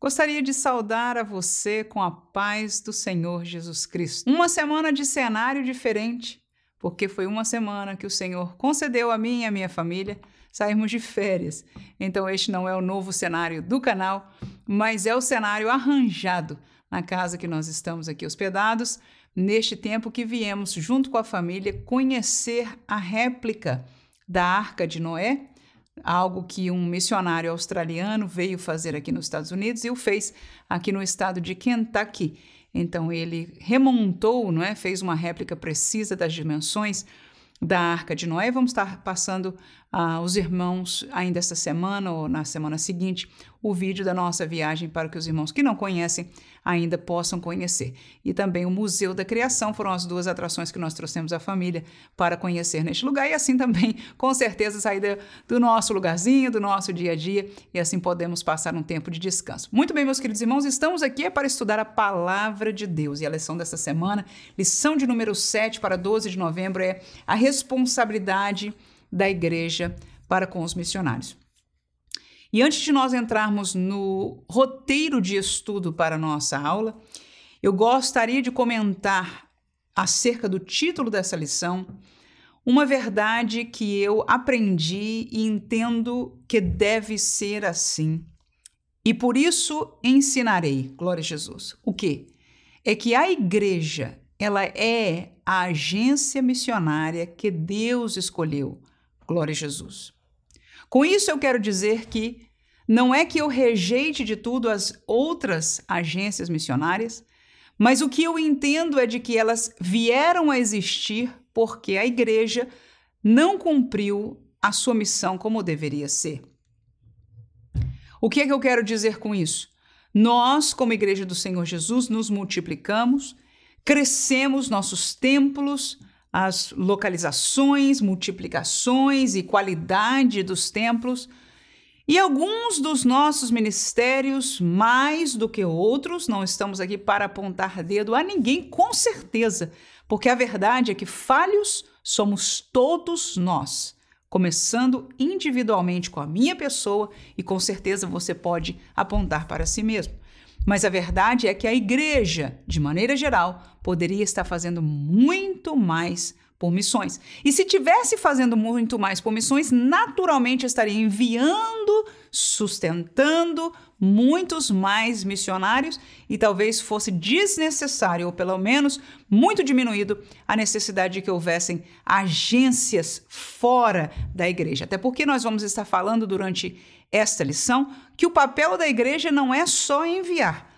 Gostaria de saudar a você com a paz do Senhor Jesus Cristo. Uma semana de cenário diferente, porque foi uma semana que o Senhor concedeu a mim e a minha família sairmos de férias. Então, este não é o novo cenário do canal, mas é o cenário arranjado na casa que nós estamos aqui hospedados, neste tempo que viemos, junto com a família, conhecer a réplica da Arca de Noé algo que um missionário australiano veio fazer aqui nos Estados Unidos e o fez aqui no estado de Kentucky. Então ele remontou, não é? Fez uma réplica precisa das dimensões da Arca de Noé. Vamos estar passando ah, irmãos ainda esta semana ou na semana seguinte o vídeo da nossa viagem para que os irmãos que não conhecem ainda possam conhecer. E também o Museu da Criação foram as duas atrações que nós trouxemos à família para conhecer neste lugar e assim também, com certeza, sair do nosso lugarzinho, do nosso dia a dia e assim podemos passar um tempo de descanso. Muito bem, meus queridos irmãos, estamos aqui para estudar a palavra de Deus e a lição dessa semana, lição de número 7 para 12 de novembro é a responsabilidade da igreja para com os missionários. E antes de nós entrarmos no roteiro de estudo para a nossa aula, eu gostaria de comentar acerca do título dessa lição, uma verdade que eu aprendi e entendo que deve ser assim. E por isso ensinarei, glória a Jesus. O que? É que a igreja, ela é a agência missionária que Deus escolheu. Glória a Jesus. Com isso, eu quero dizer que não é que eu rejeite de tudo as outras agências missionárias, mas o que eu entendo é de que elas vieram a existir porque a igreja não cumpriu a sua missão como deveria ser. O que é que eu quero dizer com isso? Nós, como Igreja do Senhor Jesus, nos multiplicamos, crescemos nossos templos, as localizações, multiplicações e qualidade dos templos. E alguns dos nossos ministérios, mais do que outros, não estamos aqui para apontar dedo a ninguém, com certeza, porque a verdade é que falhos somos todos nós, começando individualmente com a minha pessoa, e com certeza você pode apontar para si mesmo. Mas a verdade é que a igreja, de maneira geral, poderia estar fazendo muito mais por missões. E se tivesse fazendo muito mais por missões, naturalmente estaria enviando, sustentando muitos mais missionários e talvez fosse desnecessário, ou pelo menos muito diminuído, a necessidade de que houvessem agências fora da igreja. Até porque nós vamos estar falando durante esta lição que o papel da igreja não é só enviar,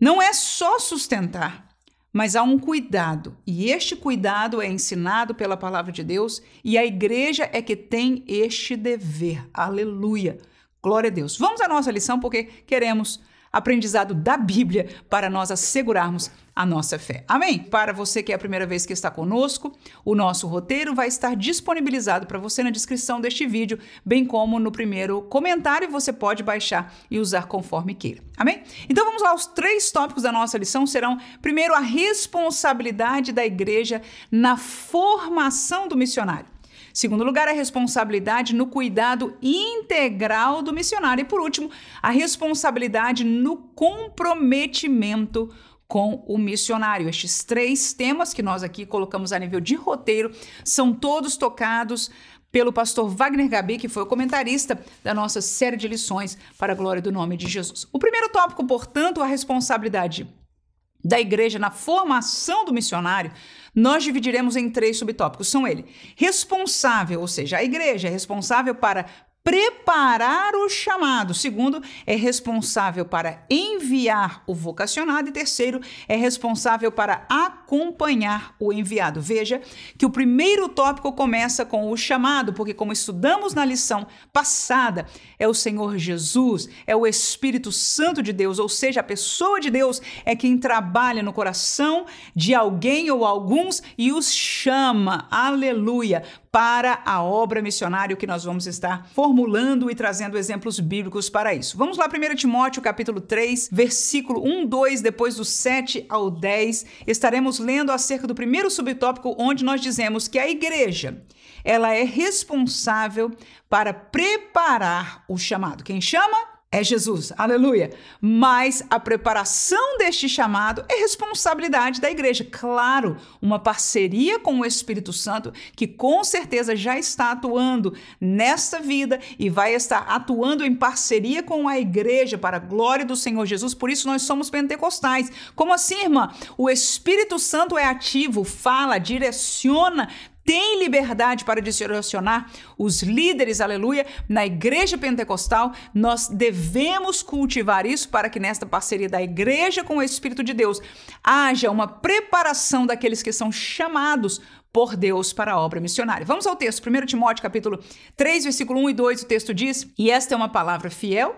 não é só sustentar, mas há um cuidado, e este cuidado é ensinado pela palavra de Deus, e a igreja é que tem este dever. Aleluia! Glória a Deus. Vamos à nossa lição porque queremos aprendizado da Bíblia para nós assegurarmos a nossa fé. Amém? Para você que é a primeira vez que está conosco, o nosso roteiro vai estar disponibilizado para você na descrição deste vídeo, bem como no primeiro comentário, você pode baixar e usar conforme queira. Amém? Então vamos lá, os três tópicos da nossa lição serão, primeiro, a responsabilidade da igreja na formação do missionário. Segundo lugar, a responsabilidade no cuidado integral do missionário. E por último, a responsabilidade no comprometimento com o missionário. Estes três temas que nós aqui colocamos a nível de roteiro são todos tocados pelo pastor Wagner Gabi, que foi o comentarista da nossa série de lições para a glória do nome de Jesus. O primeiro tópico, portanto, a responsabilidade da igreja na formação do missionário, nós dividiremos em três subtópicos. São ele: responsável, ou seja, a igreja é responsável para preparar o chamado. Segundo, é responsável para enviar o vocacionado. E terceiro, é responsável para acompanhar o enviado. Veja que o primeiro tópico começa com o chamado, porque, como estudamos na lição passada, é o Senhor Jesus, é o Espírito Santo de Deus, ou seja, a pessoa de Deus é quem trabalha no coração de alguém ou alguns e os chama. Aleluia! Para a obra missionária que nós vamos estar formulando e trazendo exemplos bíblicos para isso. Vamos lá, 1 Timóteo, capítulo 3, versículo 1, 2, depois do 7 ao 10, estaremos lendo acerca do primeiro subtópico onde nós dizemos que a igreja, ela é responsável para preparar o chamado. Quem chama? É Jesus, aleluia. Mas a preparação deste chamado é responsabilidade da igreja. Claro, uma parceria com o Espírito Santo, que com certeza já está atuando nesta vida e vai estar atuando em parceria com a igreja para a glória do Senhor Jesus. Por isso nós somos pentecostais. Como assim, irmã? O Espírito Santo é ativo, fala, direciona, tem liberdade para direcionar os líderes, aleluia, na igreja pentecostal, nós devemos cultivar isso para que nesta parceria da igreja com o Espírito de Deus haja uma preparação daqueles que são chamados por Deus para a obra missionária. Vamos ao texto, 1 Timóteo capítulo 3, versículo 1 e 2, o texto diz: "E esta é uma palavra fiel,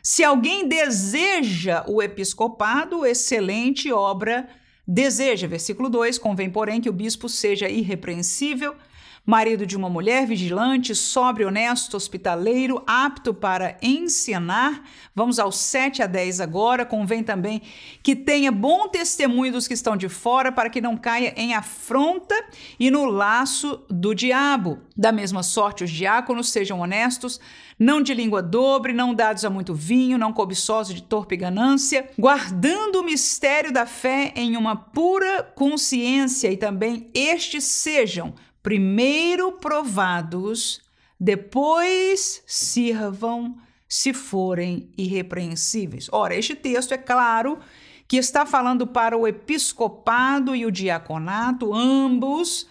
se alguém deseja o episcopado, excelente obra Deseja, versículo 2, convém, porém, que o bispo seja irrepreensível, marido de uma mulher, vigilante, sóbrio, honesto, hospitaleiro, apto para ensinar. Vamos aos 7 a 10 agora. Convém também que tenha bom testemunho dos que estão de fora, para que não caia em afronta e no laço do diabo. Da mesma sorte, os diáconos sejam honestos, não de língua dobre, não dados a muito vinho, não cobiçosos de torpe ganância, guardando o mistério da fé em uma pura consciência, e também estes sejam primeiro provados, depois sirvam se forem irrepreensíveis. Ora, este texto é claro que está falando para o episcopado e o diaconato, ambos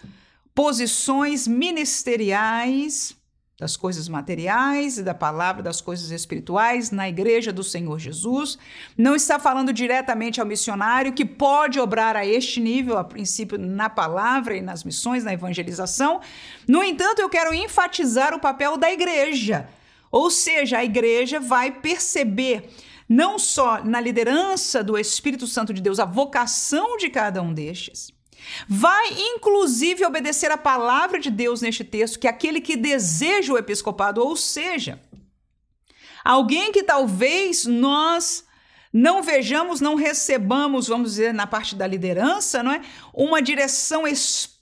posições ministeriais das coisas materiais e da palavra das coisas espirituais na igreja do Senhor Jesus. Não está falando diretamente ao missionário que pode obrar a este nível, a princípio, na palavra e nas missões, na evangelização. No entanto, eu quero enfatizar o papel da igreja. Ou seja, a igreja vai perceber não só na liderança do Espírito Santo de Deus a vocação de cada um destes, Vai inclusive obedecer a palavra de Deus neste texto, que é aquele que deseja o episcopado, ou seja, alguém que talvez nós não vejamos, não recebamos, vamos dizer, na parte da liderança, não é? Uma direção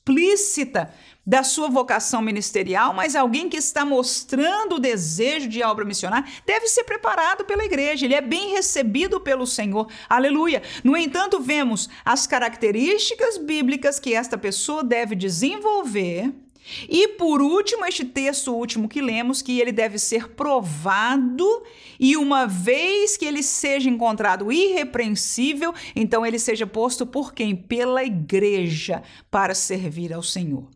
explícita da sua vocação ministerial, mas alguém que está mostrando o desejo de obra missionária deve ser preparado pela igreja, ele é bem recebido pelo Senhor. Aleluia. No entanto, vemos as características bíblicas que esta pessoa deve desenvolver. E por último, este texto último que lemos, que ele deve ser provado, e uma vez que ele seja encontrado irrepreensível, então ele seja posto por quem? Pela igreja, para servir ao Senhor.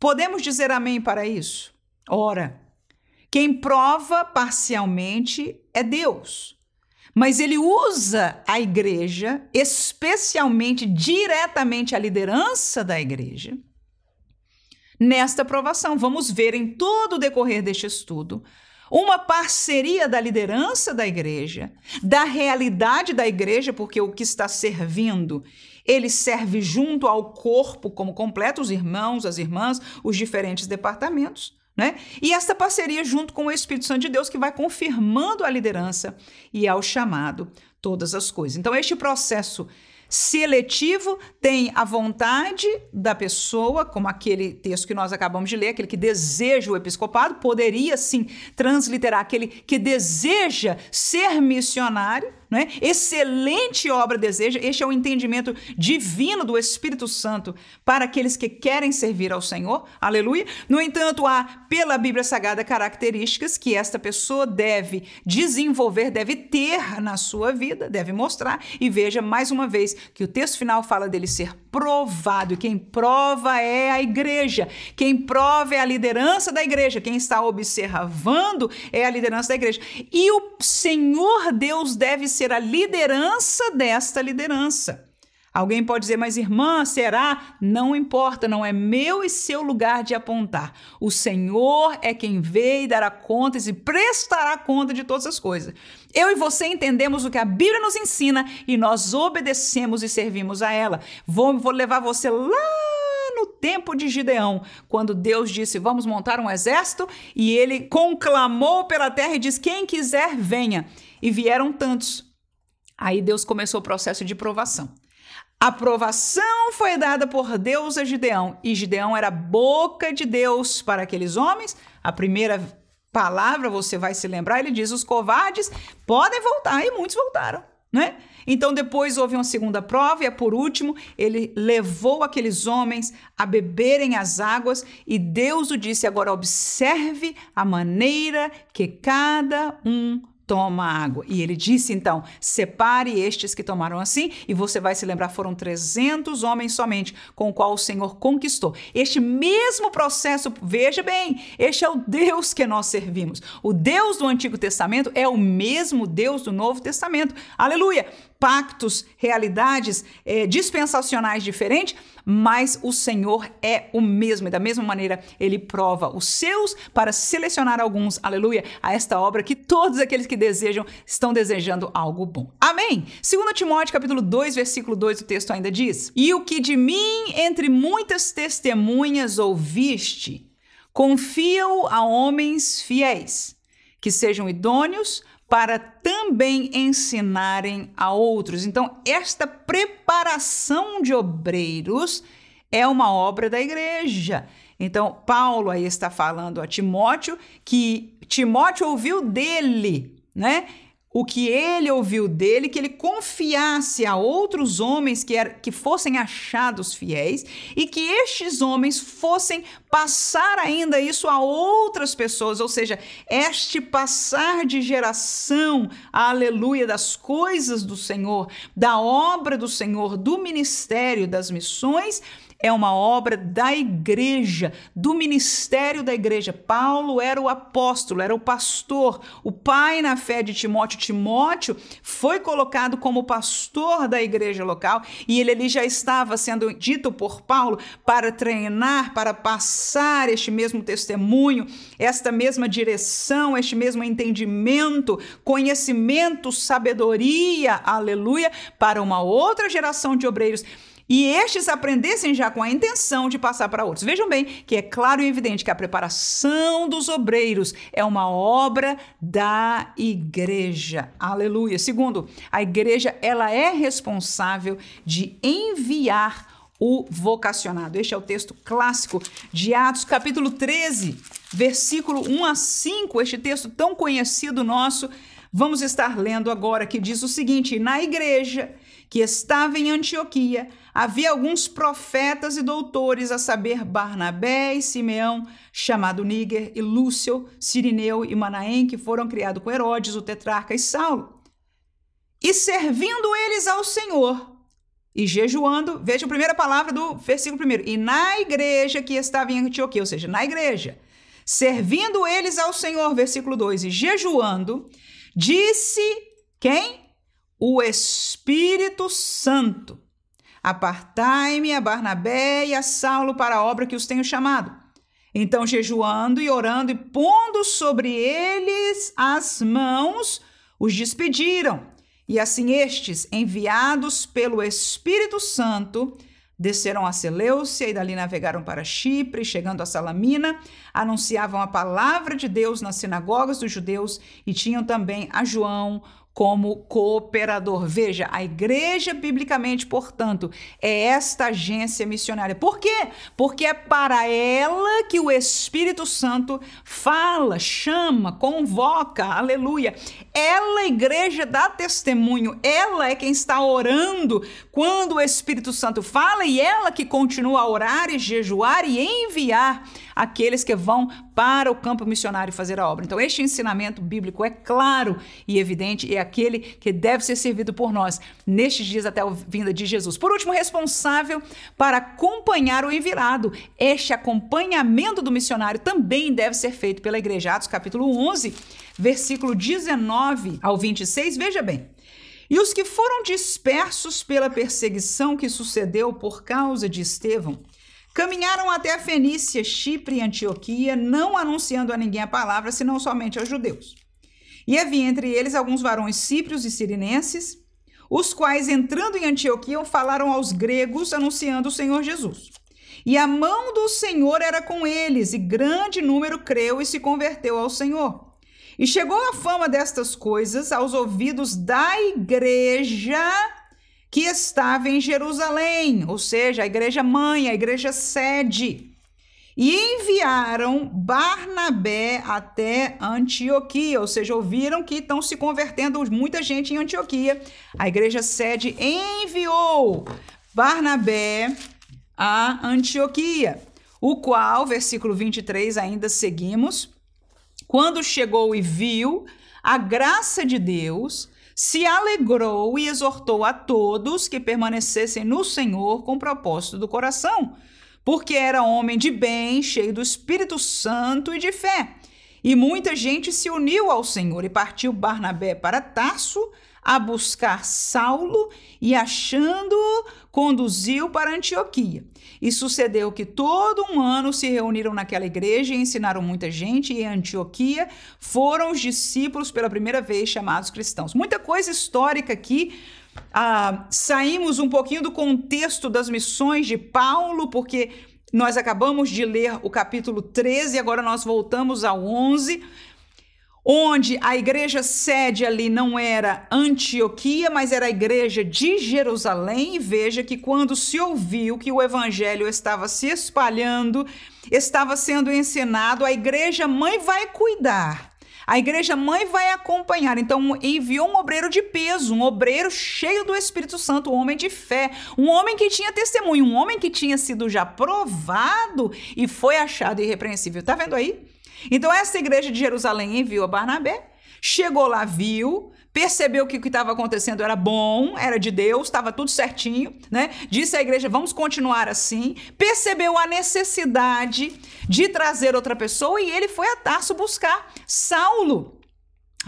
Podemos dizer amém para isso? Ora, quem prova parcialmente é Deus. Mas ele usa a igreja, especialmente diretamente a liderança da igreja, nesta provação. Vamos ver em todo o decorrer deste estudo uma parceria da liderança da igreja, da realidade da igreja, porque o que está servindo, ele serve junto ao corpo como completo, os irmãos, as irmãs, os diferentes departamentos. Né? E esta parceria junto com o Espírito Santo de Deus que vai confirmando a liderança e ao chamado todas as coisas. Então, este processo Seletivo tem a vontade da pessoa, como aquele texto que nós acabamos de ler, aquele que deseja o episcopado, poderia sim transliterar aquele que deseja ser missionário, né? Excelente obra deseja. Este é o entendimento divino do Espírito Santo para aqueles que querem servir ao Senhor. Aleluia. No entanto, há pela Bíblia Sagrada características que esta pessoa deve desenvolver, deve ter na sua vida, deve mostrar. E veja mais uma vez que o texto final fala dele ser provado. E quem prova é a igreja. Quem prova é a liderança da igreja. Quem está observando é a liderança da igreja. E o Senhor Deus deve ser a liderança desta liderança. Alguém pode dizer, mas irmã, será? Não importa, não é meu e seu lugar de apontar. O Senhor é quem vê e dará contas e prestará conta de todas as coisas. Eu e você entendemos o que a Bíblia nos ensina e nós obedecemos e servimos a ela. Vou, vou levar você lá no tempo de Gideão, quando Deus disse: Vamos montar um exército, e ele conclamou pela terra e diz: Quem quiser, venha. E vieram tantos Aí Deus começou o processo de provação. A provação foi dada por Deus a Gideão, e Gideão era boca de Deus para aqueles homens. A primeira palavra, você vai se lembrar, ele diz: os covardes podem voltar, e muitos voltaram. Né? Então depois houve uma segunda prova e por último ele levou aqueles homens a beberem as águas e Deus o disse agora observe a maneira que cada um toma água. E ele disse então: separe estes que tomaram assim, e você vai se lembrar, foram 300 homens somente, com o qual o Senhor conquistou. Este mesmo processo, veja bem, este é o Deus que nós servimos. O Deus do Antigo Testamento é o mesmo Deus do Novo Testamento. Aleluia! Pactos, realidades é, dispensacionais diferentes, mas o Senhor é o mesmo. E da mesma maneira, ele prova os seus para selecionar alguns, aleluia, a esta obra que todos aqueles que desejam estão desejando algo bom. Amém? 2 Timóteo capítulo 2, versículo 2, o texto ainda diz: E o que de mim entre muitas testemunhas ouviste, confia-o a homens fiéis, que sejam idôneos para também ensinarem a outros. Então, esta preparação de obreiros é uma obra da igreja. Então, Paulo aí está falando a Timóteo que Timóteo ouviu dele, né? O que ele ouviu dele, que ele confiasse a outros homens que, era, que fossem achados fiéis e que estes homens fossem passar ainda isso a outras pessoas, ou seja, este passar de geração, aleluia, das coisas do Senhor, da obra do Senhor, do ministério, das missões é uma obra da igreja, do ministério da igreja. Paulo era o apóstolo, era o pastor, o pai na fé de Timóteo. Timóteo foi colocado como pastor da igreja local e ele ali já estava sendo dito por Paulo para treinar, para passar este mesmo testemunho, esta mesma direção, este mesmo entendimento, conhecimento, sabedoria, aleluia, para uma outra geração de obreiros e estes aprendessem já com a intenção de passar para outros. Vejam bem que é claro e evidente que a preparação dos obreiros é uma obra da igreja. Aleluia. Segundo, a igreja ela é responsável de enviar o vocacionado. Este é o texto clássico de Atos, capítulo 13, versículo 1 a 5. Este texto tão conhecido nosso, vamos estar lendo agora, que diz o seguinte: Na igreja que estava em Antioquia, havia alguns profetas e doutores, a saber, Barnabé e Simeão, chamado Níger, e Lúcio, Sirineu e Manaém, que foram criados com Herodes, o tetrarca, e Saulo. E servindo eles ao Senhor, e jejuando, veja a primeira palavra do versículo primeiro, e na igreja que estava em Antioquia, ou seja, na igreja, servindo eles ao Senhor, versículo 2, e jejuando, disse quem? O Espírito Santo. Apartai-me a Barnabé e a Saulo para a obra que os tenho chamado. Então, jejuando e orando e pondo sobre eles as mãos, os despediram. E assim estes, enviados pelo Espírito Santo, desceram a Seleucia e dali navegaram para Chipre, chegando a Salamina, anunciavam a palavra de Deus nas sinagogas dos judeus e tinham também a João, como cooperador. Veja, a igreja, biblicamente, portanto, é esta agência missionária. Por quê? Porque é para ela que o Espírito Santo fala, chama, convoca, aleluia. Ela, a igreja, dá testemunho, ela é quem está orando quando o Espírito Santo fala e ela que continua a orar e jejuar e enviar aqueles que vão para o campo missionário fazer a obra. Então, este ensinamento bíblico é claro e evidente e é aquele que deve ser servido por nós nestes dias até a vinda de Jesus. Por último, responsável para acompanhar o enviado. Este acompanhamento do missionário também deve ser feito pela igreja. Atos capítulo 11, versículo 19 ao 26. Veja bem. E os que foram dispersos pela perseguição que sucedeu por causa de Estevão, Caminharam até a Fenícia, Chipre e Antioquia, não anunciando a ninguém a palavra, senão somente aos judeus. E havia entre eles alguns varões síprios e sirinenses, os quais, entrando em Antioquia, falaram aos gregos, anunciando o Senhor Jesus. E a mão do Senhor era com eles, e grande número creu e se converteu ao Senhor. E chegou a fama destas coisas aos ouvidos da igreja que estava em Jerusalém, ou seja, a igreja mãe, a igreja sede. e enviaram Barnabé até Antioquia, ou seja, ouviram que estão se convertendo muita gente em Antioquia. A igreja sede enviou Barnabé a Antioquia, o qual, versículo 23, ainda seguimos, quando chegou e viu a graça de Deus, se alegrou e exortou a todos que permanecessem no Senhor com propósito do coração porque era homem de bem, cheio do Espírito Santo e de fé. E muita gente se uniu ao Senhor e partiu Barnabé para Tarso a buscar Saulo e, achando-o, conduziu para Antioquia. E sucedeu que todo um ano se reuniram naquela igreja e ensinaram muita gente, e em Antioquia foram os discípulos pela primeira vez chamados cristãos. Muita coisa histórica aqui. Ah, saímos um pouquinho do contexto das missões de Paulo, porque nós acabamos de ler o capítulo 13, agora nós voltamos ao 11, onde a igreja sede ali não era Antioquia, mas era a igreja de Jerusalém. E veja que quando se ouviu que o evangelho estava se espalhando, estava sendo ensinado, a igreja mãe vai cuidar a igreja mãe vai acompanhar. Então, enviou um obreiro de peso, um obreiro cheio do Espírito Santo, um homem de fé, um homem que tinha testemunho, um homem que tinha sido já provado e foi achado irrepreensível. Tá vendo aí? Então, essa igreja de Jerusalém enviou a Barnabé, chegou lá, viu, percebeu que o que estava acontecendo era bom, era de Deus, estava tudo certinho, né? Disse à igreja: vamos continuar assim. Percebeu a necessidade de trazer outra pessoa e ele foi a Tarso buscar Saulo.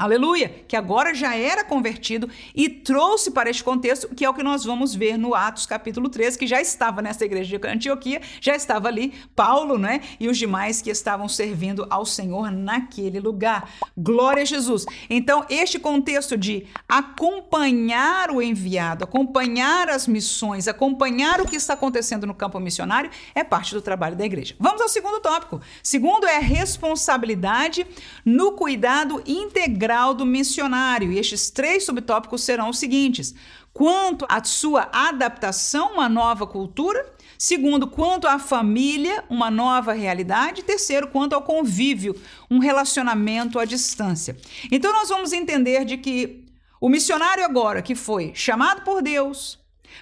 Aleluia! Que agora já era convertido e trouxe para este contexto, que é o que nós vamos ver no Atos capítulo 13, que já estava nessa igreja de Antioquia, já estava ali Paulo, né? E os demais que estavam servindo ao Senhor naquele lugar. Glória a Jesus! Então, este contexto de acompanhar o enviado, acompanhar as missões, acompanhar o que está acontecendo no campo missionário, é parte do trabalho da igreja. Vamos ao segundo tópico. Segundo é responsabilidade no cuidado integral do missionário. E estes três subtópicos serão os seguintes: quanto à sua adaptação a uma nova cultura, segundo, quanto à família, uma nova realidade, terceiro, quanto ao convívio, um relacionamento à distância. Então nós vamos entender de que o missionário agora que foi chamado por Deus,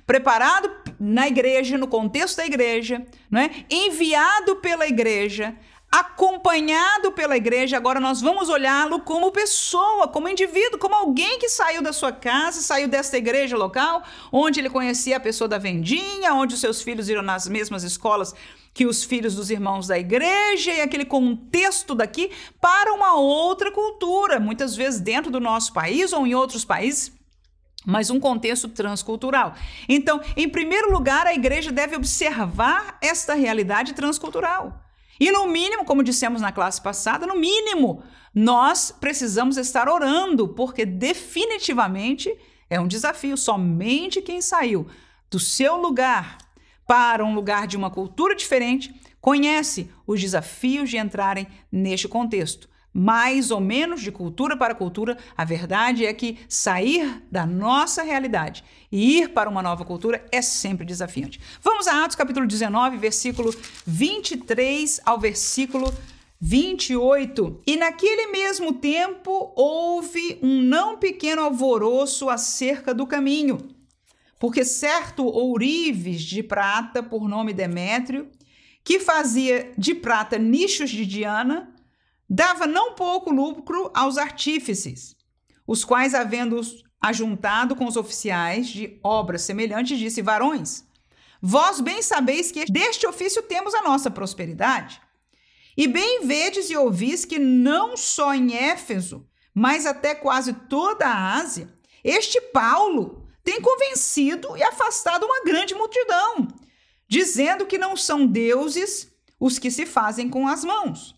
preparado na igreja, no contexto da igreja, não é? enviado pela igreja, acompanhado pela igreja, agora nós vamos olhá-lo como pessoa, como indivíduo, como alguém que saiu da sua casa, saiu desta igreja local, onde ele conhecia a pessoa da vendinha, onde os seus filhos iram nas mesmas escolas que os filhos dos irmãos da igreja e aquele contexto daqui para uma outra cultura, muitas vezes dentro do nosso país ou em outros países mas um contexto transcultural. Então, em primeiro lugar, a igreja deve observar esta realidade transcultural. E no mínimo, como dissemos na classe passada, no mínimo, nós precisamos estar orando, porque definitivamente é um desafio. Somente quem saiu do seu lugar para um lugar de uma cultura diferente conhece os desafios de entrarem neste contexto mais ou menos de cultura para cultura, a verdade é que sair da nossa realidade e ir para uma nova cultura é sempre desafiante. Vamos a Atos capítulo 19, versículo 23 ao versículo 28. E naquele mesmo tempo houve um não pequeno alvoroço acerca do caminho, porque certo ourives de prata, por nome Demétrio, que fazia de prata nichos de Diana, dava não pouco lucro aos artífices, os quais, havendo-os ajuntado com os oficiais de obras semelhantes, disse: Varões, vós bem sabeis que deste ofício temos a nossa prosperidade. E bem vedes e ouvis que não só em Éfeso, mas até quase toda a Ásia, este Paulo tem convencido e afastado uma grande multidão, dizendo que não são deuses os que se fazem com as mãos,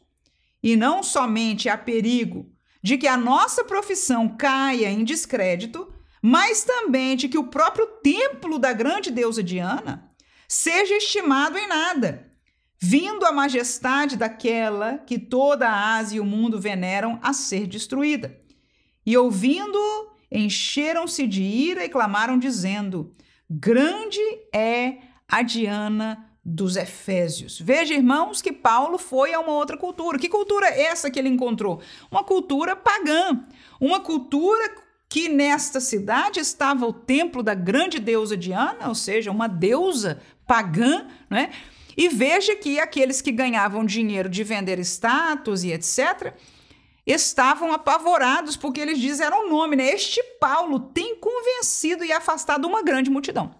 e não somente há perigo de que a nossa profissão caia em descrédito, mas também de que o próprio templo da grande deusa Diana seja estimado em nada, vindo a majestade daquela que toda a Ásia e o mundo veneram a ser destruída. E ouvindo, encheram-se de ira e clamaram, dizendo: Grande é a Diana dos Efésios. Veja, irmãos, que Paulo foi a uma outra cultura. Que cultura é essa que ele encontrou? Uma cultura pagã, uma cultura que nesta cidade estava o templo da grande deusa Diana, ou seja, uma deusa pagã, né? E veja que aqueles que ganhavam dinheiro de vender status e etc., estavam apavorados porque eles disseram o nome, né? Este Paulo tem convencido e afastado uma grande multidão.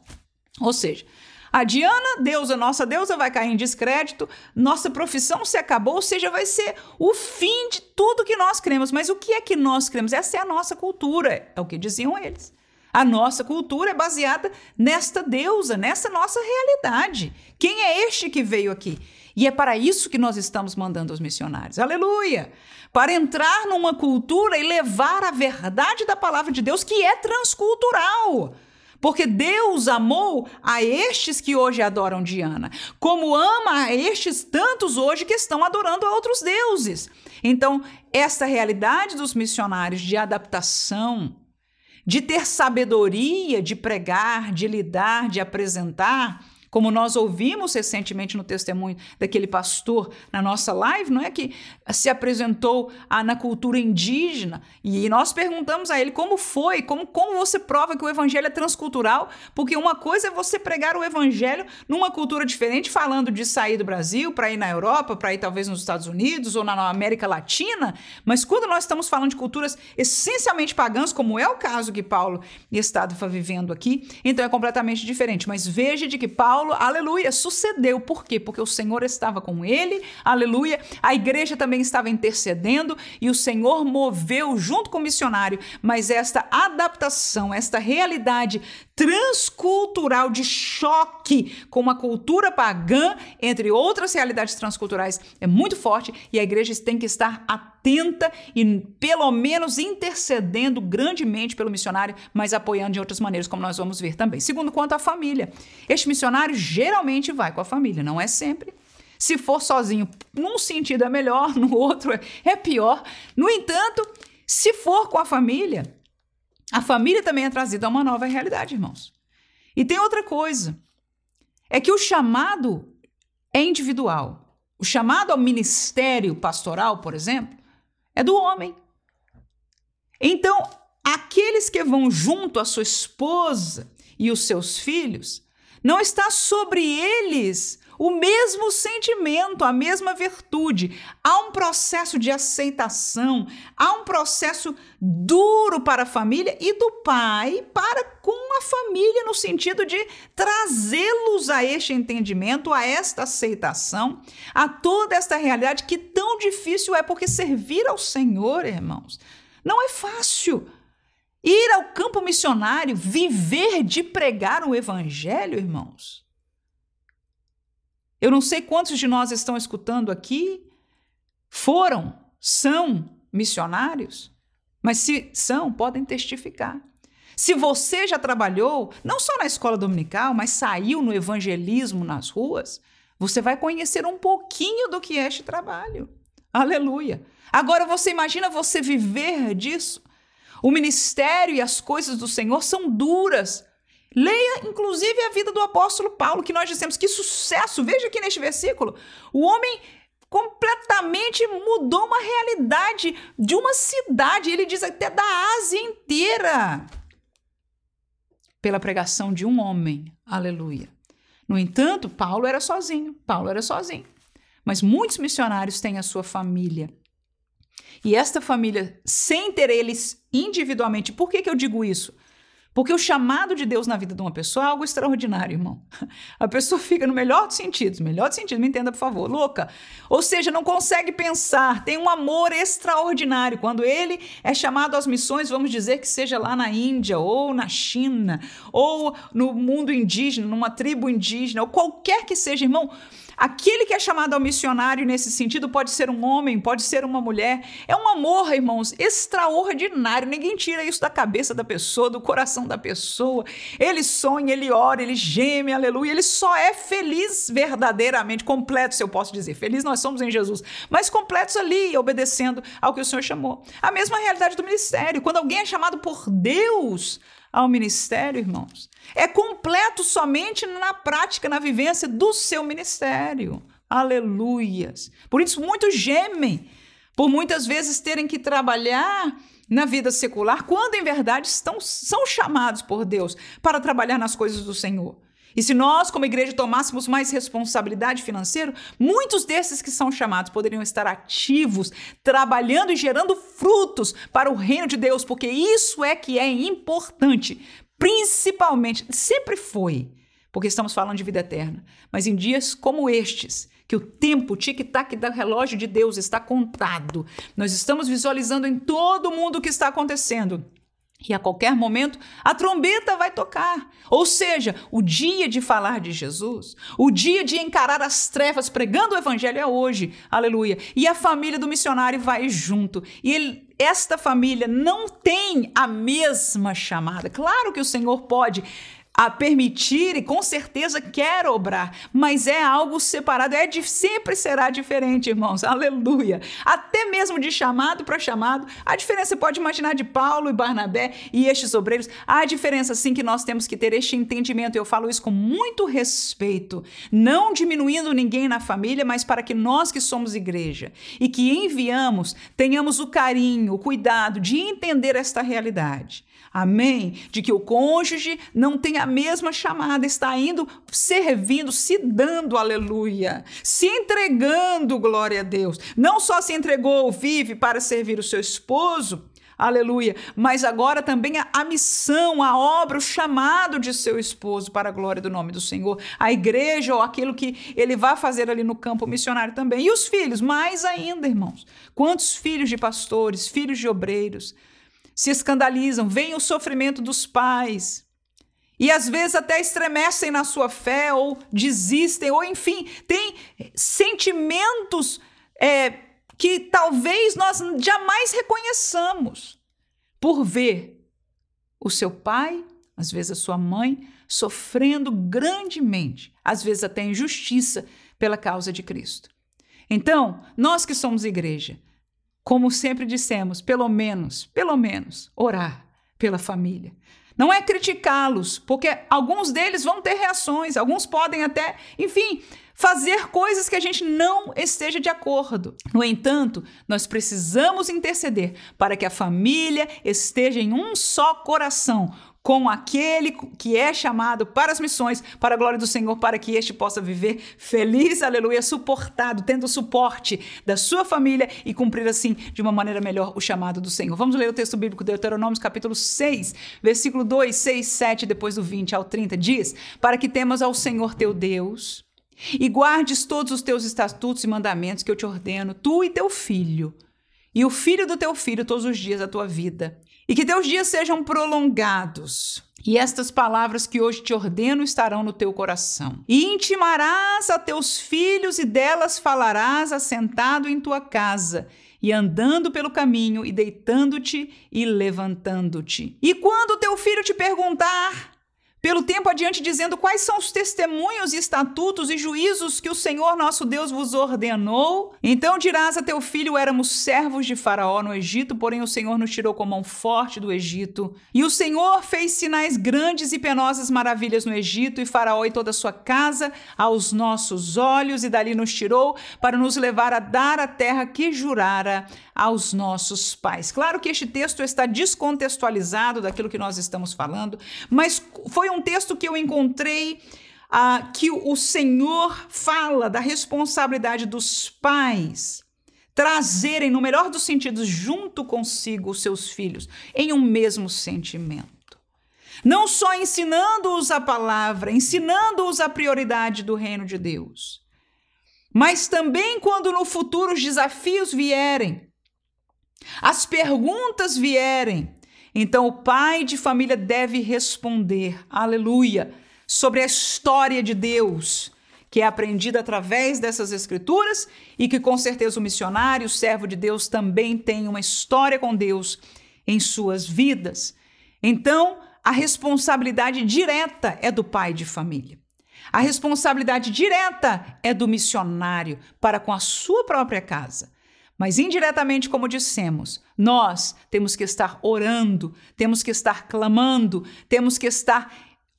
Ou seja, a Diana, deusa, nossa deusa, vai cair em descrédito, nossa profissão se acabou, ou seja, vai ser o fim de tudo que nós cremos. Mas o que é que nós cremos? Essa é a nossa cultura, é o que diziam eles. A nossa cultura é baseada nesta deusa, nessa nossa realidade. Quem é este que veio aqui? E é para isso que nós estamos mandando os missionários. Aleluia! Para entrar numa cultura e levar a verdade da palavra de Deus, que é transcultural. Porque Deus amou a estes que hoje adoram Diana, como ama a estes tantos hoje que estão adorando a outros deuses. Então, essa realidade dos missionários de adaptação, de ter sabedoria de pregar, de lidar, de apresentar, como nós ouvimos recentemente no testemunho daquele pastor na nossa live, não é que se apresentou a, na cultura indígena e nós perguntamos a ele como foi, como, como você prova que o evangelho é transcultural, porque uma coisa é você pregar o evangelho numa cultura diferente, falando de sair do Brasil para ir na Europa, para ir talvez nos Estados Unidos ou na América Latina, mas quando nós estamos falando de culturas essencialmente pagãs, como é o caso que Paulo estava vivendo aqui, então é completamente diferente. Mas veja de que Paulo Paulo, aleluia, sucedeu. Por quê? Porque o Senhor estava com ele, aleluia. A igreja também estava intercedendo e o Senhor moveu junto com o missionário. Mas esta adaptação, esta realidade transcultural de choque com uma cultura pagã, entre outras realidades transculturais, é muito forte e a igreja tem que estar atenta e pelo menos intercedendo grandemente pelo missionário, mas apoiando de outras maneiras, como nós vamos ver também. Segundo, quanto à família. Este missionário geralmente vai com a família, não é sempre. Se for sozinho, num sentido é melhor, no outro é pior. No entanto, se for com a família, a família também é trazida a uma nova realidade, irmãos. E tem outra coisa: é que o chamado é individual. O chamado ao ministério pastoral, por exemplo, é do homem. Então, aqueles que vão junto à sua esposa e os seus filhos, não está sobre eles o mesmo sentimento, a mesma virtude. Há um processo de aceitação, há um processo duro para a família e do pai para com a família, no sentido de trazê-los a este entendimento, a esta aceitação, a toda esta realidade que tão difícil é, porque servir ao Senhor, irmãos, não é fácil. Ir ao campo missionário, viver de pregar o evangelho, irmãos, eu não sei quantos de nós estão escutando aqui foram, são missionários, mas se são, podem testificar. Se você já trabalhou, não só na escola dominical, mas saiu no evangelismo nas ruas, você vai conhecer um pouquinho do que é este trabalho. Aleluia. Agora você imagina você viver disso. O ministério e as coisas do Senhor são duras, Leia, inclusive, a vida do apóstolo Paulo, que nós dissemos que sucesso. Veja aqui neste versículo. O homem completamente mudou uma realidade de uma cidade, ele diz até da Ásia inteira, pela pregação de um homem. Aleluia. No entanto, Paulo era sozinho. Paulo era sozinho. Mas muitos missionários têm a sua família. E esta família, sem ter eles individualmente, por que, que eu digo isso? Porque o chamado de Deus na vida de uma pessoa é algo extraordinário, irmão. A pessoa fica no melhor dos sentidos, melhor dos sentidos, me entenda, por favor, louca. Ou seja, não consegue pensar, tem um amor extraordinário. Quando ele é chamado às missões, vamos dizer que seja lá na Índia, ou na China, ou no mundo indígena, numa tribo indígena, ou qualquer que seja, irmão, Aquele que é chamado ao missionário nesse sentido pode ser um homem, pode ser uma mulher. É um amor, irmãos, extraordinário. Ninguém tira isso da cabeça da pessoa, do coração da pessoa. Ele sonha, ele ora, ele geme, aleluia. Ele só é feliz verdadeiramente, completo, se eu posso dizer. Feliz nós somos em Jesus, mas completos ali, obedecendo ao que o Senhor chamou. A mesma realidade do ministério. Quando alguém é chamado por Deus ao ministério, irmãos, é completo somente na prática, na vivência do seu ministério. Aleluias. Por isso, muitos gemem por muitas vezes terem que trabalhar na vida secular, quando em verdade estão, são chamados por Deus para trabalhar nas coisas do Senhor. E se nós, como igreja, tomássemos mais responsabilidade financeira, muitos desses que são chamados poderiam estar ativos, trabalhando e gerando frutos para o reino de Deus, porque isso é que é importante, principalmente, sempre foi, porque estamos falando de vida eterna, mas em dias como estes, que o tempo, tic-tac do relógio de Deus está contado. Nós estamos visualizando em todo mundo o que está acontecendo. E a qualquer momento a trombeta vai tocar. Ou seja, o dia de falar de Jesus, o dia de encarar as trevas pregando o evangelho é hoje. Aleluia. E a família do missionário vai junto. E ele, esta família não tem a mesma chamada. Claro que o Senhor pode a permitir e com certeza quer obrar, mas é algo separado, é de, sempre será diferente, irmãos. Aleluia. Até mesmo de chamado para chamado, a diferença você pode imaginar de Paulo e Barnabé e estes obreiros, há diferença sim que nós temos que ter este entendimento. Eu falo isso com muito respeito, não diminuindo ninguém na família, mas para que nós que somos igreja e que enviamos, tenhamos o carinho, o cuidado de entender esta realidade. Amém? De que o cônjuge não tem a mesma chamada, está indo servindo, se dando, aleluia, se entregando, glória a Deus. Não só se entregou, vive para servir o seu esposo, aleluia, mas agora também a, a, missão, a obra, o chamado de seu esposo para a glória do nome do Senhor, a igreja ou aquilo que ele vai fazer ali no campo missionário também. E os filhos, mais ainda, irmãos. Quantos filhos de pastores, filhos de obreiros, se escandalizam, veem o sofrimento dos pais. E às vezes até estremecem na sua fé, ou desistem, ou enfim, têm sentimentos é, que talvez nós jamais reconheçamos por ver o seu pai, às vezes a sua mãe, sofrendo grandemente, às vezes até injustiça pela causa de Cristo. Então, nós que somos igreja, como sempre dissemos, pelo menos, pelo menos, orar pela família. Não é criticá-los, porque alguns deles vão ter reações, alguns podem até, enfim, fazer coisas que a gente não esteja de acordo. No entanto, nós precisamos interceder para que a família esteja em um só coração, com aquele que é chamado para as missões, para a glória do Senhor, para que este possa viver feliz, aleluia, suportado, tendo o suporte da sua família e cumprir assim de uma maneira melhor o chamado do Senhor. Vamos ler o texto bíblico de Deuteronômio, capítulo 6, versículo 2, 6, 7, depois do 20 ao 30, diz: Para que temas ao Senhor teu Deus e guardes todos os teus estatutos e mandamentos que eu te ordeno, tu e teu filho, e o filho do teu filho todos os dias da tua vida e que teus dias sejam prolongados. E estas palavras que hoje te ordeno estarão no teu coração. E intimarás a teus filhos, e delas falarás assentado em tua casa, e andando pelo caminho, e deitando-te e levantando-te. E quando teu filho te perguntar, pelo tempo adiante, dizendo quais são os testemunhos, estatutos e juízos que o Senhor nosso Deus vos ordenou. Então dirás a teu filho: éramos servos de Faraó no Egito, porém o Senhor nos tirou com mão forte do Egito. E o Senhor fez sinais grandes e penosas maravilhas no Egito, e Faraó e toda a sua casa aos nossos olhos, e dali nos tirou para nos levar a dar a terra que jurara aos nossos pais. Claro que este texto está descontextualizado daquilo que nós estamos falando, mas foi um texto que eu encontrei ah, que o Senhor fala da responsabilidade dos pais trazerem, no melhor dos sentidos, junto consigo os seus filhos, em um mesmo sentimento. Não só ensinando-os a palavra, ensinando-os a prioridade do reino de Deus, mas também quando no futuro os desafios vierem, as perguntas vierem, então o pai de família deve responder, aleluia, sobre a história de Deus, que é aprendida através dessas escrituras e que com certeza o missionário, o servo de Deus, também tem uma história com Deus em suas vidas. Então, a responsabilidade direta é do pai de família. A responsabilidade direta é do missionário para com a sua própria casa. Mas indiretamente, como dissemos, nós temos que estar orando, temos que estar clamando, temos que estar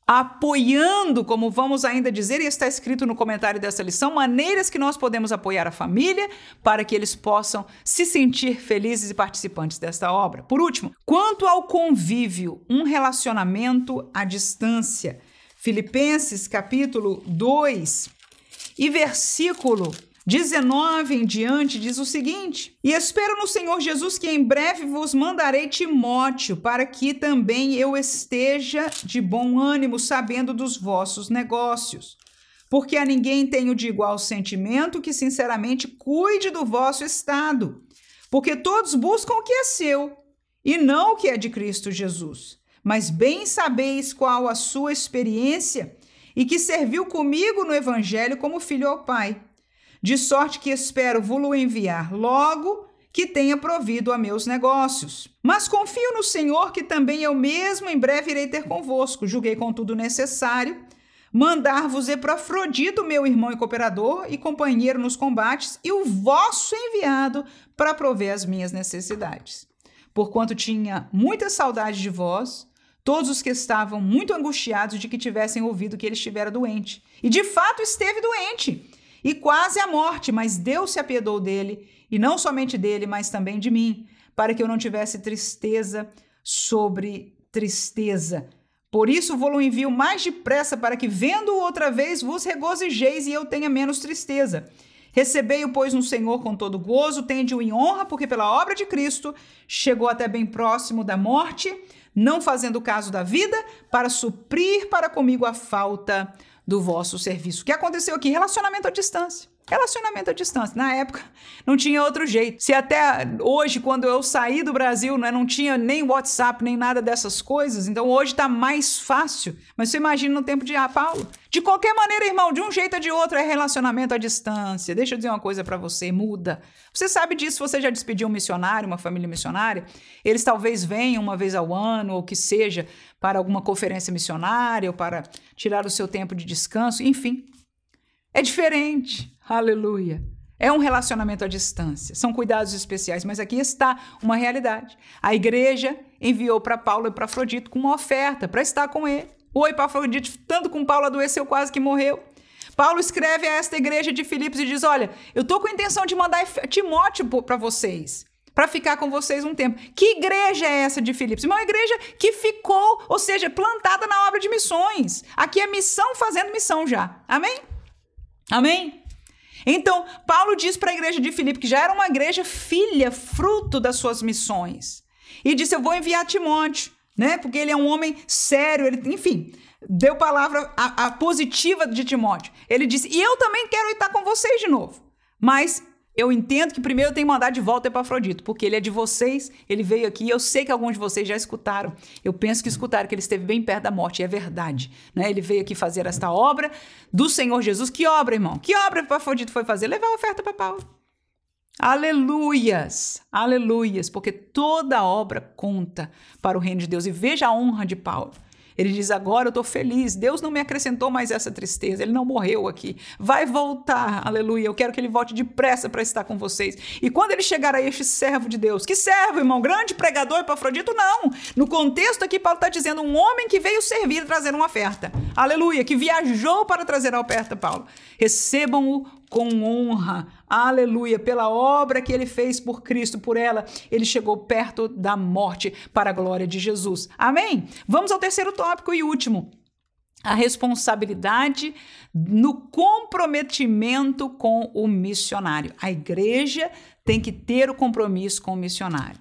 apoiando, como vamos ainda dizer, e está escrito no comentário dessa lição, maneiras que nós podemos apoiar a família para que eles possam se sentir felizes e participantes desta obra. Por último, quanto ao convívio, um relacionamento à distância. Filipenses capítulo 2 e versículo 19 em diante diz o seguinte: E espero no Senhor Jesus que em breve vos mandarei Timóteo, para que também eu esteja de bom ânimo, sabendo dos vossos negócios. Porque a ninguém tenho de igual sentimento que sinceramente cuide do vosso estado. Porque todos buscam o que é seu, e não o que é de Cristo Jesus. Mas bem sabeis qual a sua experiência e que serviu comigo no Evangelho como filho ao Pai de sorte que espero vou-lo enviar logo que tenha provido a meus negócios. Mas confio no Senhor que também eu mesmo em breve irei ter convosco. Julguei, contudo, necessário mandar-vos Epafrodito, meu irmão e cooperador e companheiro nos combates, e o vosso enviado para prover as minhas necessidades. Porquanto tinha muita saudade de vós, todos os que estavam muito angustiados de que tivessem ouvido que ele estivera doente. E de fato esteve doente e quase à morte, mas Deus se apiedou dele, e não somente dele, mas também de mim, para que eu não tivesse tristeza sobre tristeza. Por isso vou-lo envio mais depressa, para que, vendo-o outra vez, vos regozijeis e eu tenha menos tristeza. Recebei-o, pois, no Senhor com todo gozo, tende-o em honra, porque pela obra de Cristo chegou até bem próximo da morte, não fazendo caso da vida, para suprir para comigo a falta do vosso serviço. O que aconteceu aqui? Relacionamento à distância. Relacionamento à distância. Na época não tinha outro jeito. Se até hoje, quando eu saí do Brasil, né, não tinha nem WhatsApp, nem nada dessas coisas, então hoje está mais fácil. Mas você imagina no tempo de ah, Paulo. De qualquer maneira, irmão, de um jeito ou de outro, é relacionamento à distância. Deixa eu dizer uma coisa para você: muda. Você sabe disso, você já despediu um missionário, uma família missionária? Eles talvez venham uma vez ao ano, ou que seja, para alguma conferência missionária, ou para tirar o seu tempo de descanso, enfim. É diferente. Aleluia. É um relacionamento à distância, são cuidados especiais, mas aqui está uma realidade. A igreja enviou para Paulo e para Afrodito com uma oferta para estar com ele. O Epafrodito, tanto com Paulo, adoeceu quase que morreu. Paulo escreve a esta igreja de Filipos e diz: Olha, eu estou com a intenção de mandar Timóteo para vocês, para ficar com vocês um tempo. Que igreja é essa de Filipos? Uma igreja que ficou, ou seja, plantada na obra de missões. Aqui é missão fazendo missão já. Amém? Amém? Então, Paulo diz para a igreja de Filipe, que já era uma igreja filha, fruto das suas missões, e disse: Eu vou enviar Timóteo, né? Porque ele é um homem sério, ele, enfim, deu palavra a, a positiva de Timóteo. Ele disse: E eu também quero estar com vocês de novo, mas eu entendo que primeiro eu tenho que mandar de volta Epafrodito, porque ele é de vocês, ele veio aqui, eu sei que alguns de vocês já escutaram. Eu penso que escutaram que ele esteve bem perto da morte, e é verdade. Né? Ele veio aqui fazer esta obra do Senhor Jesus. Que obra, irmão? Que obra Epafrodito foi fazer? Levar a oferta para Paulo. Aleluias, aleluias, porque toda obra conta para o reino de Deus. E veja a honra de Paulo. Ele diz: Agora eu estou feliz, Deus não me acrescentou mais essa tristeza, ele não morreu aqui. Vai voltar, aleluia. Eu quero que ele volte depressa para estar com vocês. E quando ele chegar a este servo de Deus, que servo, irmão? Grande pregador Epafrodito? Não. No contexto aqui, Paulo está dizendo um homem que veio servir trazer uma oferta. Aleluia, que viajou para trazer a oferta, Paulo. Recebam-o com honra. Aleluia, pela obra que ele fez por Cristo, por ela, ele chegou perto da morte para a glória de Jesus. Amém? Vamos ao terceiro tópico e último. A responsabilidade no comprometimento com o missionário. A igreja tem que ter o compromisso com o missionário.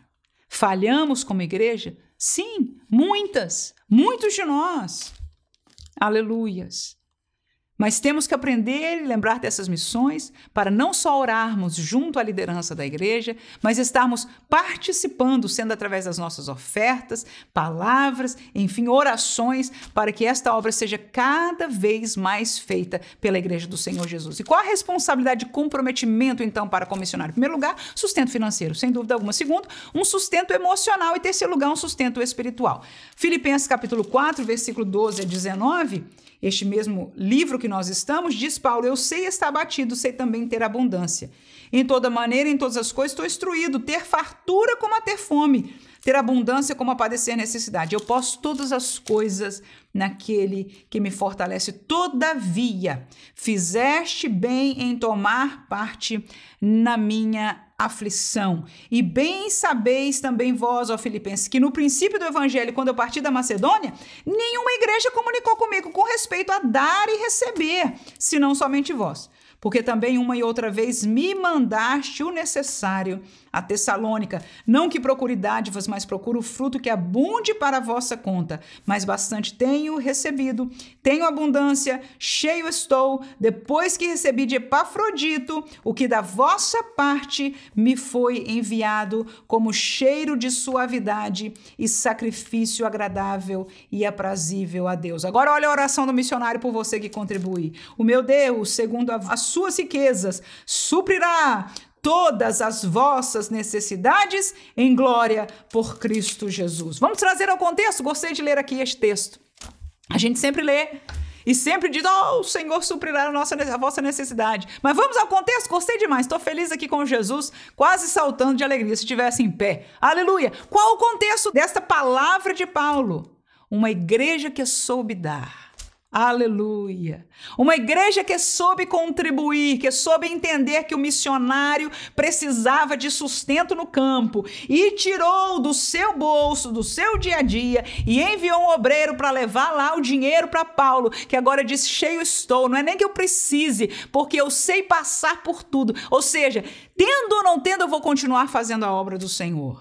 Falhamos como igreja? Sim, muitas, muitos de nós. Aleluias. Mas temos que aprender e lembrar dessas missões para não só orarmos junto à liderança da igreja, mas estarmos participando, sendo através das nossas ofertas, palavras, enfim, orações, para que esta obra seja cada vez mais feita pela igreja do Senhor Jesus. E qual a responsabilidade de comprometimento, então, para com o missionário? Em primeiro lugar, sustento financeiro, sem dúvida alguma. Segundo, um sustento emocional. E terceiro lugar, um sustento espiritual. Filipenses capítulo 4, versículo 12 a 19 este mesmo livro que nós estamos, diz Paulo: Eu sei estar abatido, sei também ter abundância. Em toda maneira, em todas as coisas, estou instruído, ter fartura como a ter fome, ter abundância como a padecer necessidade. Eu posso todas as coisas naquele que me fortalece. Todavia, fizeste bem em tomar parte na minha aflição. E bem sabeis também vós, ó Filipenses, que no princípio do evangelho, quando eu parti da Macedônia, nenhuma igreja comunicou comigo com respeito a dar e receber, senão somente vós porque também uma e outra vez me mandaste o necessário a Tessalônica. Não que procure dádivas, mas procuro o fruto que abunde para a vossa conta. Mas bastante tenho recebido, tenho abundância, cheio estou, depois que recebi de Epafrodito o que da vossa parte me foi enviado como cheiro de suavidade e sacrifício agradável e aprazível a Deus. Agora olha a oração do missionário por você que contribui. O meu Deus, segundo as suas riquezas, suprirá todas as vossas necessidades em glória por Cristo Jesus. Vamos trazer ao contexto? Gostei de ler aqui este texto. A gente sempre lê e sempre diz: Oh, o Senhor suprirá a, nossa, a vossa necessidade. Mas vamos ao contexto? Gostei demais. Estou feliz aqui com Jesus, quase saltando de alegria se estivesse em pé. Aleluia! Qual o contexto desta palavra de Paulo? Uma igreja que soube dar Aleluia! Uma igreja que soube contribuir, que soube entender que o missionário precisava de sustento no campo e tirou do seu bolso, do seu dia a dia e enviou um obreiro para levar lá o dinheiro para Paulo, que agora diz: cheio estou. Não é nem que eu precise, porque eu sei passar por tudo. Ou seja, tendo ou não tendo, eu vou continuar fazendo a obra do Senhor.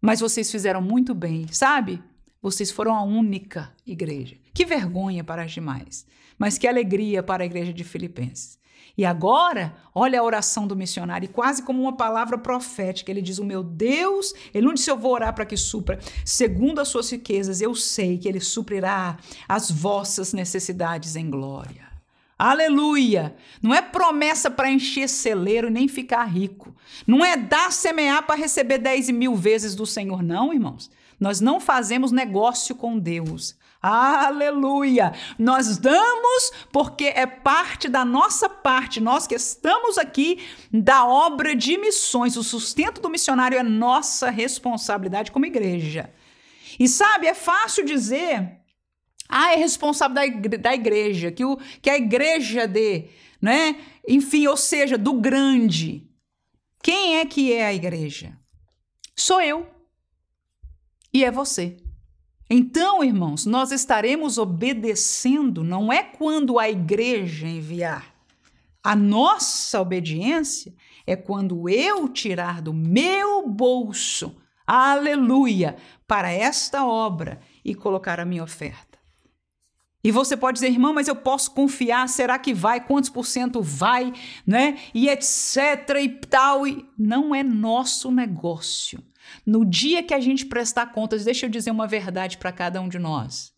Mas vocês fizeram muito bem, sabe? Vocês foram a única igreja que vergonha para as demais, mas que alegria para a igreja de Filipenses. E agora, olha a oração do missionário, quase como uma palavra profética. Ele diz: O meu Deus, ele não disse eu vou orar para que supra, segundo as suas riquezas, eu sei que ele suprirá as vossas necessidades em glória. Aleluia! Não é promessa para encher celeiro nem ficar rico. Não é dar semear para receber dez mil vezes do Senhor, não, irmãos. Nós não fazemos negócio com Deus. Aleluia! Nós damos porque é parte da nossa parte, nós que estamos aqui da obra de missões. O sustento do missionário é nossa responsabilidade como igreja. E sabe, é fácil dizer, ah, é responsável da igreja, que, o, que a igreja dê, né? Enfim, ou seja, do grande. Quem é que é a igreja? Sou eu. E é você. Então, irmãos, nós estaremos obedecendo, não é quando a igreja enviar. A nossa obediência é quando eu tirar do meu bolso, aleluia, para esta obra e colocar a minha oferta. E você pode dizer, irmão, mas eu posso confiar, será que vai? Quantos por cento vai? Né? E etc e tal. E não é nosso negócio. No dia que a gente prestar contas, deixa eu dizer uma verdade para cada um de nós.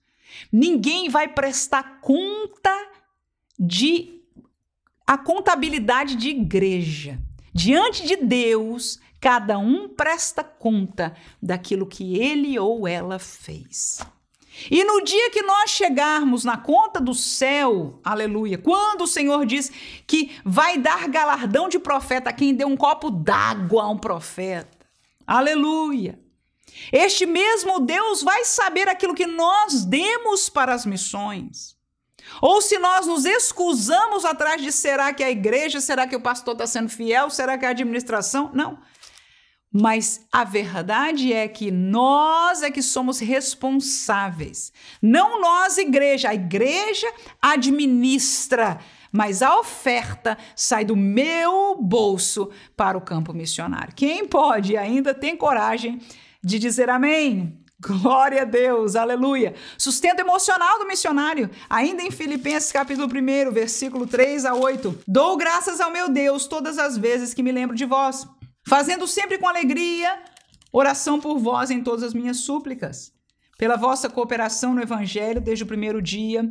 Ninguém vai prestar conta de a contabilidade de igreja. Diante de Deus, cada um presta conta daquilo que ele ou ela fez. E no dia que nós chegarmos na conta do céu, aleluia, quando o Senhor diz que vai dar galardão de profeta a quem deu um copo d'água a um profeta, Aleluia! Este mesmo Deus vai saber aquilo que nós demos para as missões. Ou se nós nos excusamos atrás de será que a igreja, será que o pastor está sendo fiel, será que a administração? Não. Mas a verdade é que nós é que somos responsáveis. Não nós, igreja. A igreja administra mas a oferta sai do meu bolso para o campo missionário. Quem pode e ainda tem coragem de dizer amém? Glória a Deus, aleluia. Sustento emocional do missionário, ainda em Filipenses capítulo 1, versículo 3 a 8. Dou graças ao meu Deus todas as vezes que me lembro de vós, fazendo sempre com alegria oração por vós em todas as minhas súplicas, pela vossa cooperação no evangelho desde o primeiro dia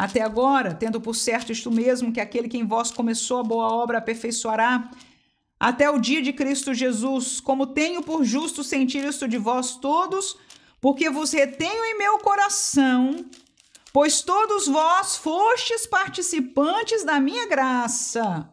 até agora, tendo por certo isto mesmo que aquele que em vós começou a boa obra aperfeiçoará até o dia de Cristo Jesus, como tenho por justo sentir isto de vós todos, porque vos retenho em meu coração, pois todos vós fostes participantes da minha graça,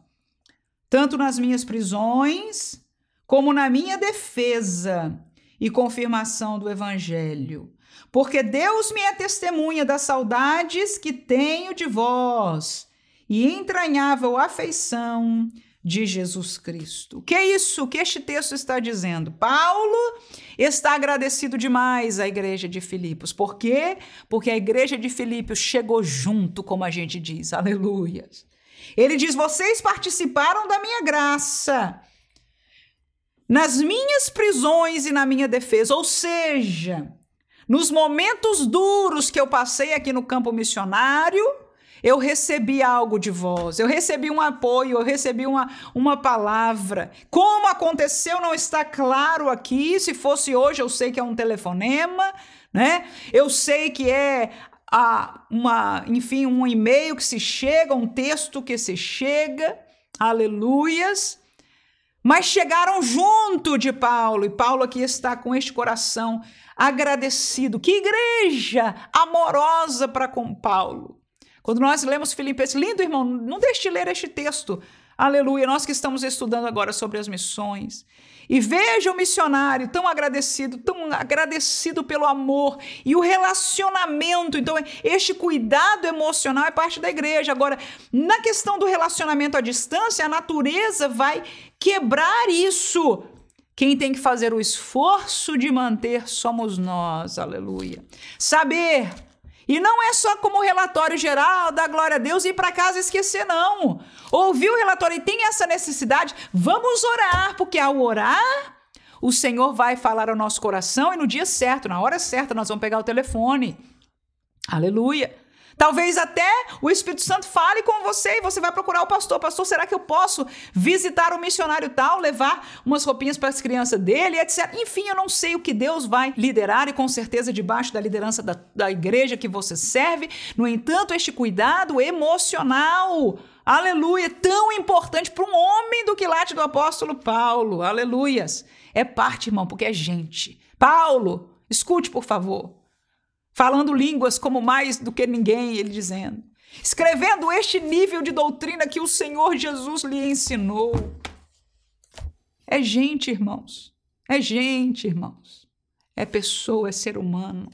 tanto nas minhas prisões, como na minha defesa e confirmação do Evangelho. Porque Deus me é testemunha das saudades que tenho de vós e entranhável afeição de Jesus Cristo. O que é isso? O que este texto está dizendo? Paulo está agradecido demais à igreja de Filipos. Por quê? Porque a igreja de Filipos chegou junto, como a gente diz. Aleluia. Ele diz: Vocês participaram da minha graça nas minhas prisões e na minha defesa. Ou seja, nos momentos duros que eu passei aqui no campo missionário eu recebi algo de vós, eu recebi um apoio, eu recebi uma, uma palavra. Como aconteceu não está claro aqui. Se fosse hoje, eu sei que é um telefonema, né? Eu sei que é a, uma, enfim, um e-mail que se chega, um texto que se chega. Aleluias. Mas chegaram junto de Paulo, e Paulo aqui está com este coração agradecido. Que igreja amorosa para com Paulo. Quando nós lemos Filipenses, lindo irmão, não deixe de ler este texto. Aleluia, nós que estamos estudando agora sobre as missões. E veja o missionário tão agradecido, tão agradecido pelo amor e o relacionamento. Então, este cuidado emocional é parte da igreja. Agora, na questão do relacionamento à distância, a natureza vai quebrar isso. Quem tem que fazer o esforço de manter somos nós. Aleluia. Saber e não é só como relatório geral, da glória a Deus e ir para casa esquecer, não. Ouvir o relatório e tem essa necessidade, vamos orar, porque ao orar, o Senhor vai falar ao nosso coração e no dia certo, na hora certa, nós vamos pegar o telefone. Aleluia. Talvez até o Espírito Santo fale com você e você vai procurar o pastor. Pastor, será que eu posso visitar o missionário tal, levar umas roupinhas para as crianças dele, etc. Enfim, eu não sei o que Deus vai liderar e com certeza debaixo da liderança da, da igreja que você serve. No entanto, este cuidado emocional, aleluia, tão importante para um homem do quilate do apóstolo Paulo, aleluias. É parte, irmão, porque é gente. Paulo, escute, por favor falando línguas como mais do que ninguém, ele dizendo, escrevendo este nível de doutrina que o Senhor Jesus lhe ensinou. É gente, irmãos. É gente, irmãos. É pessoa, é ser humano.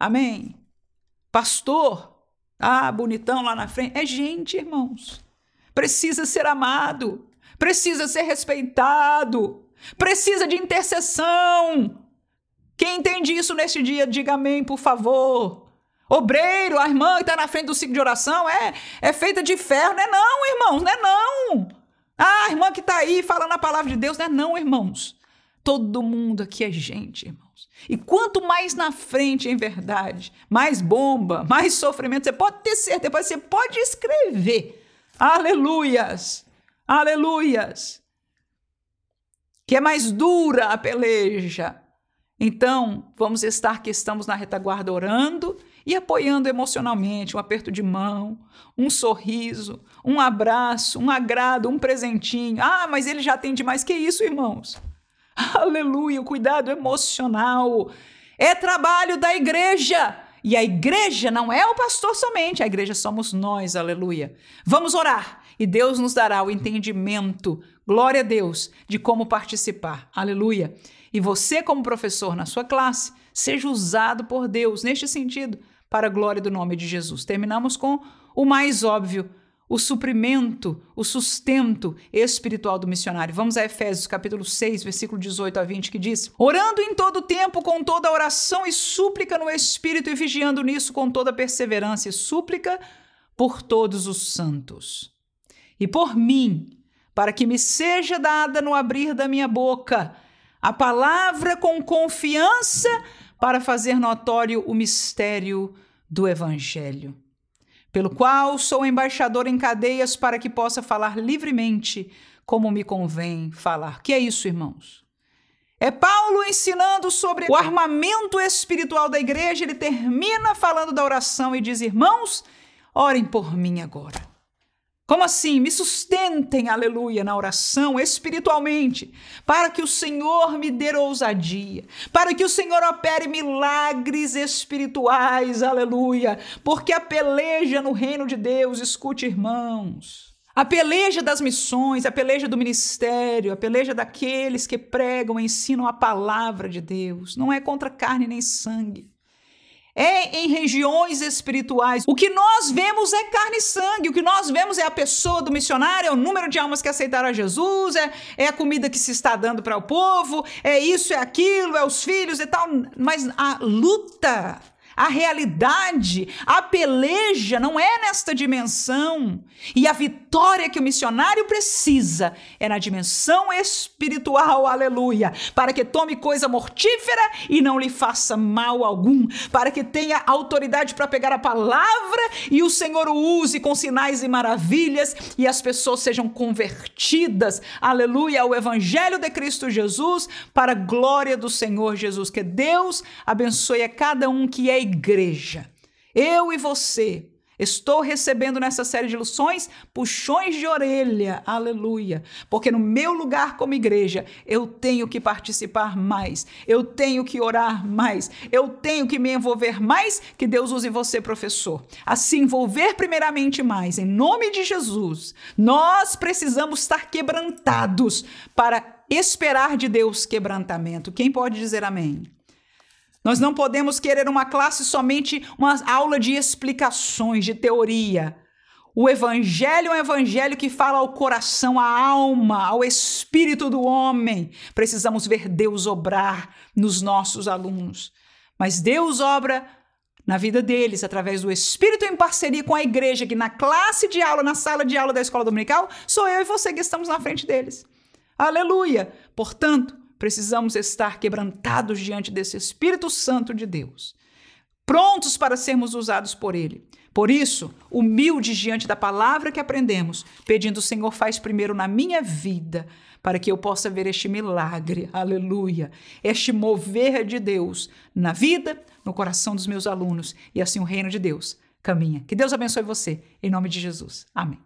Amém. Pastor, ah, bonitão lá na frente. É gente, irmãos. Precisa ser amado, precisa ser respeitado, precisa de intercessão, quem entende isso neste dia, diga amém, por favor. Obreiro, a irmã que está na frente do ciclo de oração é, é feita de ferro, não é não, irmãos, não é não. Ah, a irmã que está aí falando a palavra de Deus, não é não, irmãos. Todo mundo aqui é gente, irmãos. E quanto mais na frente, em verdade, mais bomba, mais sofrimento, você pode ter certeza, você pode escrever. Aleluias, aleluias. Que é mais dura a peleja, então, vamos estar que estamos na retaguarda orando e apoiando emocionalmente, um aperto de mão, um sorriso, um abraço, um agrado, um presentinho. Ah, mas ele já tem demais. Que isso, irmãos? Aleluia, o cuidado emocional é trabalho da igreja. E a igreja não é o pastor somente, a igreja somos nós, aleluia. Vamos orar e Deus nos dará o entendimento, glória a Deus, de como participar, aleluia. E você, como professor na sua classe, seja usado por Deus neste sentido, para a glória do nome de Jesus. Terminamos com o mais óbvio, o suprimento, o sustento espiritual do missionário. Vamos a Efésios capítulo 6, versículo 18 a 20, que diz: Orando em todo tempo com toda oração e súplica no Espírito e vigiando nisso com toda perseverança e súplica por todos os santos. E por mim, para que me seja dada no abrir da minha boca a palavra com confiança para fazer notório o mistério do Evangelho, pelo qual sou embaixador em cadeias para que possa falar livremente como me convém falar. Que é isso, irmãos? É Paulo ensinando sobre o armamento espiritual da igreja. Ele termina falando da oração e diz: Irmãos, orem por mim agora. Como assim? Me sustentem, aleluia, na oração espiritualmente, para que o Senhor me dê ousadia, para que o Senhor opere milagres espirituais, aleluia, porque a peleja no reino de Deus, escute, irmãos, a peleja das missões, a peleja do ministério, a peleja daqueles que pregam, ensinam a palavra de Deus, não é contra carne nem sangue é em regiões espirituais. O que nós vemos é carne e sangue, o que nós vemos é a pessoa do missionário, é o número de almas que aceitaram a Jesus, é, é a comida que se está dando para o povo, é isso, é aquilo, é os filhos e tal. Mas a luta a realidade, a peleja não é nesta dimensão. E a vitória que o missionário precisa é na dimensão espiritual, aleluia, para que tome coisa mortífera e não lhe faça mal algum, para que tenha autoridade para pegar a palavra e o Senhor o use com sinais e maravilhas e as pessoas sejam convertidas, aleluia, ao evangelho de Cristo Jesus, para a glória do Senhor Jesus. Que Deus abençoe a cada um que é igreja. Eu e você Estou recebendo nessa série de lições puxões de orelha, aleluia, porque no meu lugar como igreja eu tenho que participar mais, eu tenho que orar mais, eu tenho que me envolver mais. Que Deus use você, professor, a se envolver primeiramente mais, em nome de Jesus. Nós precisamos estar quebrantados para esperar de Deus quebrantamento. Quem pode dizer amém? Nós não podemos querer uma classe somente uma aula de explicações, de teoria. O evangelho é um evangelho que fala ao coração, à alma, ao espírito do homem. Precisamos ver Deus obrar nos nossos alunos. Mas Deus obra na vida deles através do espírito em parceria com a igreja, que na classe de aula, na sala de aula da escola dominical, sou eu e você que estamos na frente deles. Aleluia! Portanto, precisamos estar quebrantados diante desse Espírito Santo de Deus, prontos para sermos usados por Ele. Por isso, humildes diante da palavra que aprendemos, pedindo: Senhor, faz primeiro na minha vida, para que eu possa ver este milagre, aleluia, este mover de Deus na vida, no coração dos meus alunos, e assim o reino de Deus caminha. Que Deus abençoe você, em nome de Jesus. Amém.